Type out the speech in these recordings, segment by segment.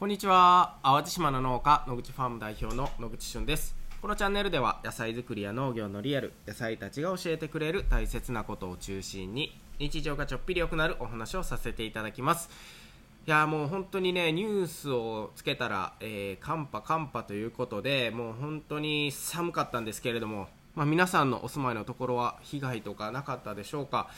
こんにちは。淡路島の農家野口ファーム代表の野口俊です。このチャンネルでは野菜作りや農業のリアル野菜たちが教えてくれる大切なことを中心に日常がちょっぴり良くなるお話をさせていただきます。いやもう本当にねニュースをつけたら、えー、寒波寒波ということでもう本当に寒かったんですけれどもまあ、皆さんのお住まいのところは被害とかなかったでしょうか、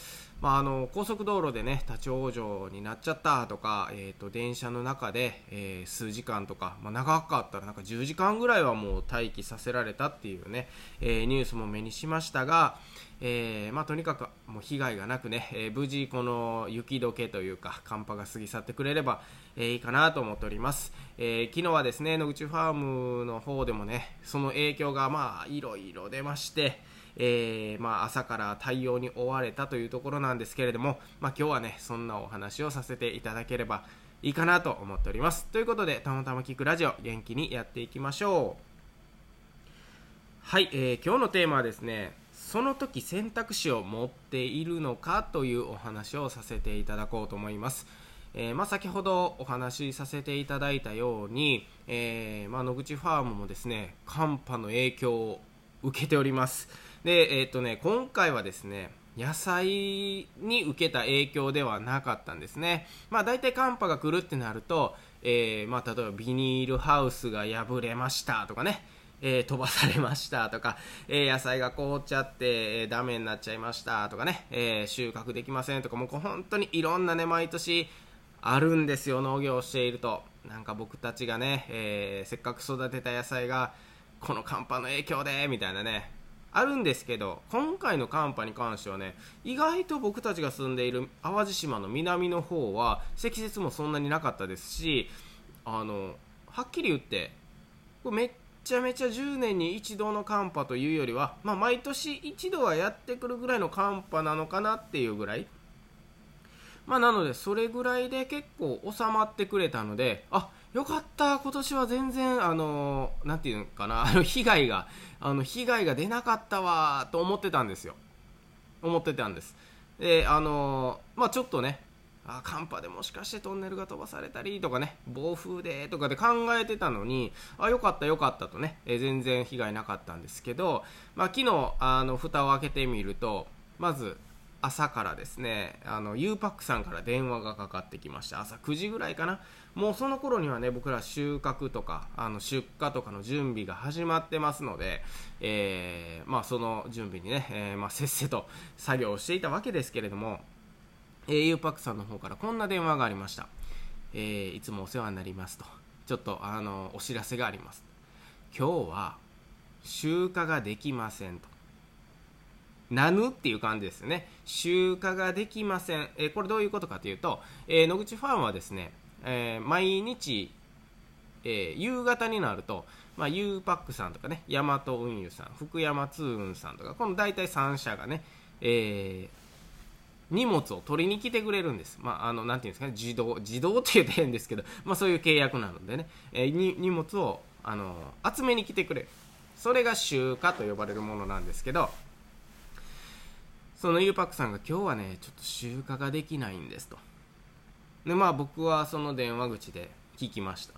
まあ、あの高速道路でね立ち往生になっちゃったとか、えーと、電車の中で、えー、数時間とか、まあ、長かったらなんか10時間ぐらいはもう待機させられたっていうね、えー、ニュースも目にしましたが、えーまあ、とにかくもう被害がなくね、えー、無事この雪解けというか寒波が過ぎ去ってくれれば、えー、いいかなと思っております、えー、昨日はですね野口ファームの方でもねその影響がまあいろいろ出まして、えーまあ、朝から対応に追われたというところなんですけれども、まあ、今日はねそんなお話をさせていただければいいかなと思っております。ということでたまたま聞くラジオ元気にやっていきましょう。はい、えー、今日のテーマはですねその時選択肢を持っているのかというお話をさせていただこうと思います。えー、まあ、先ほどお話しさせていただいたように、えー、まあ、野口ファームもですね寒波の影響を受けております。で、えー、とね、今回はですね野菜に受けた影響ではなかったんですね、まあ、大体寒波が来るってなると、えー、まあ、例えばビニールハウスが破れましたとかねえー、飛ばされましたとか、えー、野菜が凍っちゃって、えー、ダメになっちゃいましたとかね、え収穫できませんとか、もう本当にいろんなね、毎年あるんですよ、農業をしていると。なんか僕たちがね、えせっかく育てた野菜が、この寒波の影響で、みたいなね、あるんですけど、今回の寒波に関してはね、意外と僕たちが住んでいる淡路島の南の方は、積雪もそんなになかったですし、あの、はっきり言って、これめっちゃめちゃ10年に一度の寒波というよりは、まあ、毎年一度はやってくるぐらいの寒波なのかなっていうぐらい、まあ、なのでそれぐらいで結構収まってくれたのであっよかった今年は全然あのなんていうのかな あの被害があの被害が出なかったわと思ってたんですよ。思ってたんです。であのまあちょっとねあ寒波でもしかしてトンネルが飛ばされたりとかね暴風でとかで考えてたのにあよかったよかったとね、え全然被害なかったんですけど、まあ、昨日あの蓋を開けてみるとまず朝からですねあの U パックさんから電話がかかってきました朝9時ぐらいかなもうその頃にはね僕ら収穫とかあの出荷とかの準備が始まってますので、えー、まあ、その準備にね、えー、まあ、せっせと作業をしていたわけですけれどもえー、ゆうぱくさんの方からこんな電話がありました。えー、いつもお世話になりますと。ちょっと、あの、お知らせがあります。今日は、集荷ができませんと。なぬっていう感じですね。集荷ができません。えー、これどういうことかというと、えー、野口ファンはですね、えー、毎日、え夕方になると、まあ、U パックさんとかね、ヤマト運輸さん、福山通運さんとか、この大体3社がね、えー、荷物を取りに来てくれるんです。まあ、あの、なんていうんですかね、自動、自動って言うと変ですけど、まあそういう契約なのでね、えー、荷物を、あの、集めに来てくれる。それが集荷と呼ばれるものなんですけど、そのゆうパックさんが今日はね、ちょっと集荷ができないんですと。で、まあ僕はその電話口で聞きました。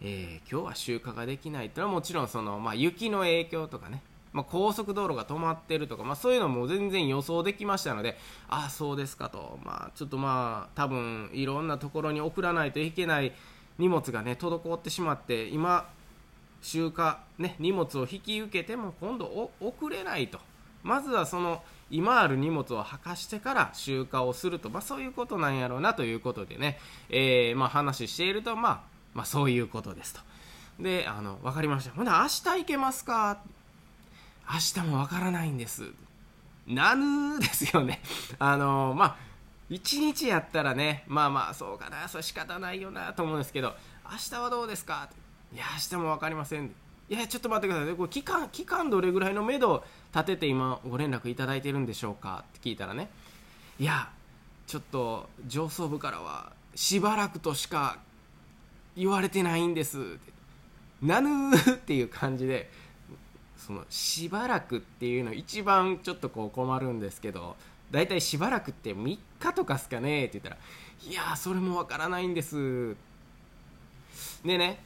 えー、今日は集荷ができないってのはもちろんその、まあ雪の影響とかね、まあ、高速道路が止まってるとか、まあ、そういうのも全然予想できましたので、ああ、そうですかと、まあ、ちょっとまあ、多分いろんなところに送らないといけない荷物がね、滞ってしまって、今、集荷、ね、荷物を引き受けても今度送れないと。まずはその、今ある荷物を履かしてから集荷をすると、まあ、そういうことなんやろうなということでね、えー、まあ、話していると、まあ、まあ、そういうことですと。で、あの、わかりました。ほな、明日行けますか？明日もわからないんです。なぬですよね。あの、まあ、一日やったらね、まあまあ、そうかな、それ仕方ないよなと思うんですけど、明日はどうですか？いや、明日も分かりません。いや、ちょっと待ってください。これ期間、期間どれぐらいの目処立てて今ご連絡いただいてるんでしょうか？って聞いたらね、いや、ちょっと上層部からはしばらくとしか言われてないんです。って。なぬー っていう感じで、そのしばらくっていうの一番ちょっとこう困るんですけど大体しばらくって3日とかっすかね？って言ったらいやそれもわからないんです。でね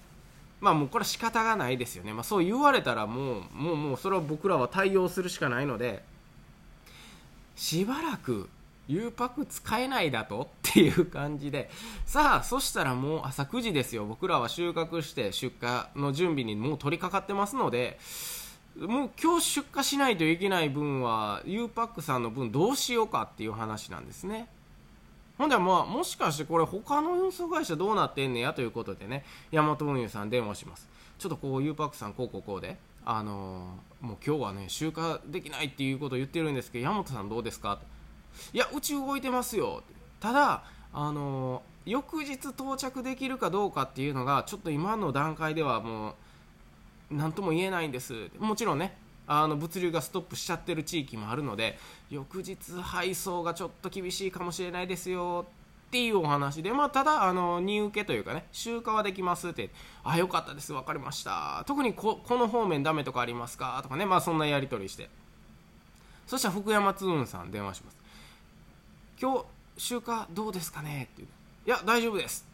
まあもうこれは仕方がないですよね、まあ、そう言われたらもうもうもうそれは僕らは対応するしかないのでしばらく U パック使えないだとっていう感じで。さあそしたらもう朝9時ですよ。僕らは収穫して出荷の準備にもう取り掛かってますのでもう今日出荷しないといけない分は U パックさんの分どうしようかっていう話なんですね。ほんでまあもしかしてこれ他の運送会社どうなってんねやということでねヤマト運輸さん電話します。ちょっとこう U パックさんこうこうこうであのー、もう今日はね集荷できないっていうことを言ってるんですけど山本さんどうですか？いやうち動いてますよ。ただあのー、翌日到着できるかどうかっていうのがちょっと今の段階ではもう何とも言えないんです。もちろんねあの物流がストップしちゃってる地域もあるので翌日配送がちょっと厳しいかもしれないですよっていうお話で、まあ、ただあの荷受けというかね集荷はできますってあよかったです分かりました。特にここの方面ダメとかありますか？とかねまあそんなやり取りして。そしたら福山通運さん電話します。今日集荷どうですかね？っていう。いや大丈夫です。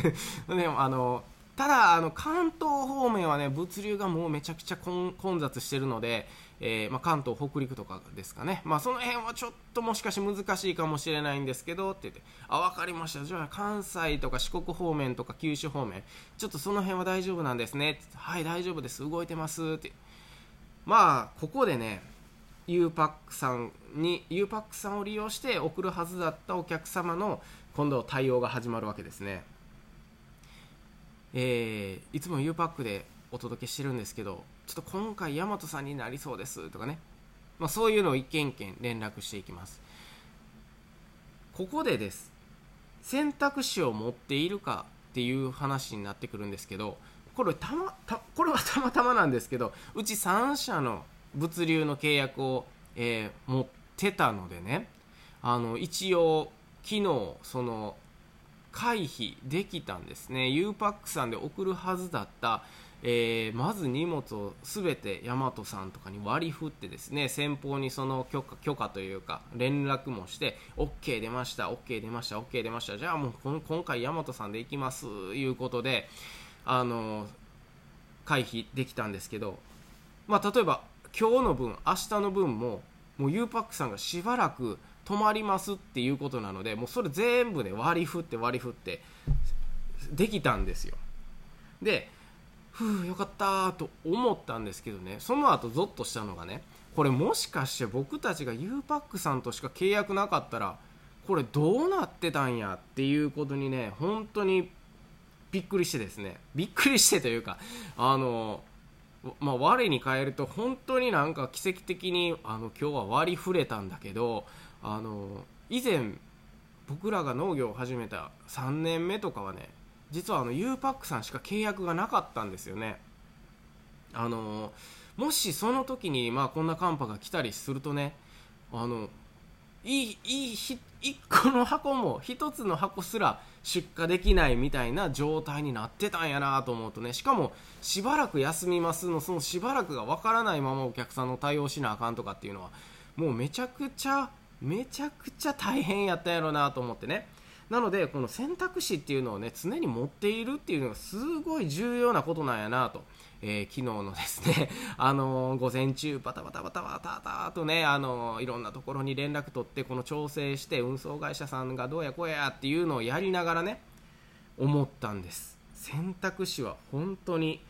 でもあのただあの関東方面はね物流がもうめちゃくちゃ混雑してるので、えー、まあ、関東北陸とかですかね、まあ、その辺はちょっともしかし難しいかもしれないんですけどって言ってあ分かりました。じゃあ関西とか四国方面とか九州方面ちょっとその辺は大丈夫なんですねってはい大丈夫です。動いてますって。まあここでね U パックさんに U パックさんを利用して送るはずだったお客様の今度対応が始まるわけですね。えー、いつも U パックでお届けしてるんですけどちょっと今回大和さんになりそうですとかね、まあ、そういうのを一件一件連絡していきます。ここでです。選択肢を持っているかっていう話になってくるんですけどこれたまたこれはたまたまなんですけどうち3社の物流の契約を、えー、持ってたのでね。あの一応昨日その回避できたんですね。U パックさんで送るはずだった、えー、まず荷物を全て大和さんとかに割り振ってですね先方にその許可許可というか連絡もして OK 出ました OK 出ました OK 出ました。じゃあもう今回大和さんで行きますいうことであの回避できたんですけど、まあ、例えば今日の分明日の分ももう U パックさんがしばらく止まりますっていうことなのでもうそれ全部で割り振って割り振ってできたんですよ。でふうよかったと思ったんですけどねその後ゾッとしたのがねこれもしかして僕たちが U パックさんとしか契約なかったらこれどうなってたんやっていうことにね本当にびっくりしてですね。びっくりしてというかあのまあ、我に返ると本当になんか奇跡的にあの今日は割り振れたんだけどあの以前僕らが農業を始めた3年目とかはね実はあの U パックさんしか契約がなかったんですよね。あのもしその時にまあこんな寒波が来たりするとねあのいいいい1個の箱も1つの箱すら出荷できないみたいな状態になってたんやなと思うとねしかもしばらく休みますのそのしばらくがわからないままお客さんの対応しなあかんとかっていうのはもうめちゃくちゃめちゃくちゃ大変やったんやろうなと思ってね。なのでこの選択肢っていうのをね常に持っているっていうのがすごい重要なことなんやなと、えー、昨日のですね あのー、午前中バタバタバタバタバタとねあのー、いろんなところに連絡取ってこの調整して運送会社さんがどうやこうやっていうのをやりながらね思ったんです。選択肢は本当に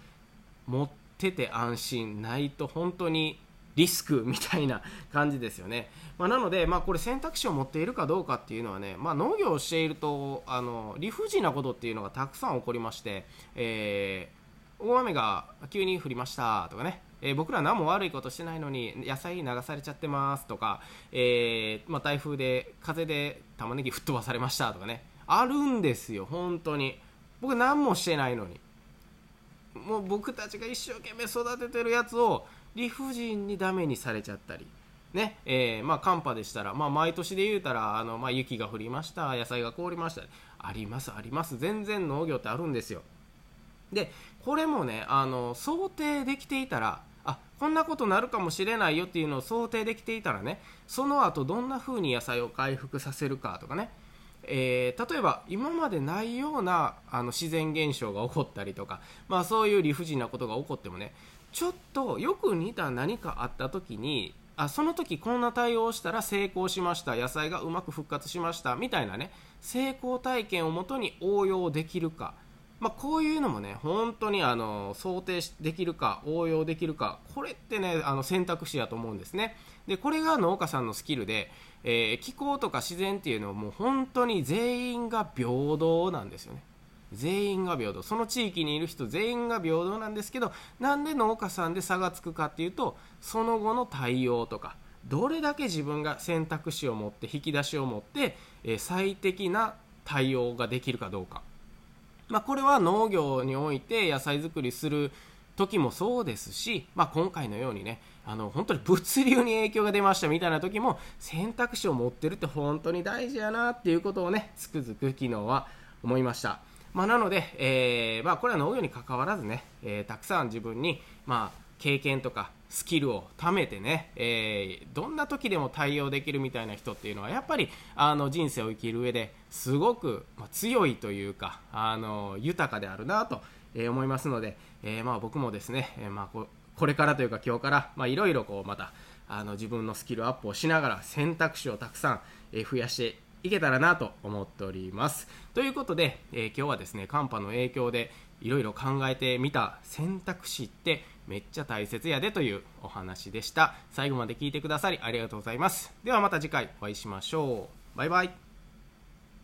持ってて安心ないと本当にリスクみたいな感じですよね。まあ、なので、まあ、これ選択肢を持っているかどうかっていうのはね、まあ、農業をしているとあの理不尽なことっていうのがたくさん起こりまして、えー、大雨が急に降りましたとかね、えー、僕ら何も悪いことしてないのに野菜流されちゃってますとか、えー、まあ、台風で風で玉ねぎ吹っ飛ばされましたとかね。あるんですよ本当に。僕何もしてないのに。もう僕たちが一生懸命育ててるやつを理不尽にダメにされちゃったり、ね。えー、まあ、寒波でしたら、まあ、毎年で言うたらあの、まあ、雪が降りました。野菜が凍りました。ありますあります。全然農業ってあるんですよ。でこれもねあの想定できていたらあこんなことなるかもしれないよっていうのを想定できていたらねその後どんな風に野菜を回復させるかとかね。えー、例えば今までないようなあの自然現象が起こったりとか、まあ、そういう理不尽なことが起こってもねちょっとよく似た何かあった時にあその時こんな対応をしたら成功しました野菜がうまく復活しましたみたいなね成功体験をもとに応用できるか、まあ、こういうのもね本当にあの想定できるか応用できるかこれってねあの選択肢やと思うんですね。でこれが農家さんのスキルでえー、気候とか自然っていうのはもう本当に全員が平等なんですよね。全員が平等。その地域にいる人全員が平等なんですけどなんで農家さんで差がつくかっていうとその後の対応とかどれだけ自分が選択肢を持って引き出しを持って、え、最適な対応ができるかどうか、まあ、これは農業において野菜作りする時もそうですし、まあ、今回のようにねあの本当に物流に影響が出ましたみたいな時も選択肢を持ってるって本当に大事やなっていうことをねつくづく昨日は思いました、まあ、なので、えー、まあ、これは農業に関わらずね、えー、たくさん自分に、まあ、経験とかスキルを貯めてね、えー、どんな時でも対応できるみたいな人っていうのはやっぱりあの人生を生きる上ですごく、ま強いというかあの豊かであるなとえ思いますので、えまあ、僕もですね、えまあ、これからというか今日からいろいろまたあの自分のスキルアップをしながら選択肢をたくさん、え増やしていけたらなと思っております。ということで、え今日はですね寒波の影響でいろいろ考えてみた選択肢ってめっちゃ大切やでというお話でした。最後まで聞いてくださりありがとうございます。ではまた次回お会いしましょう。バイバイ。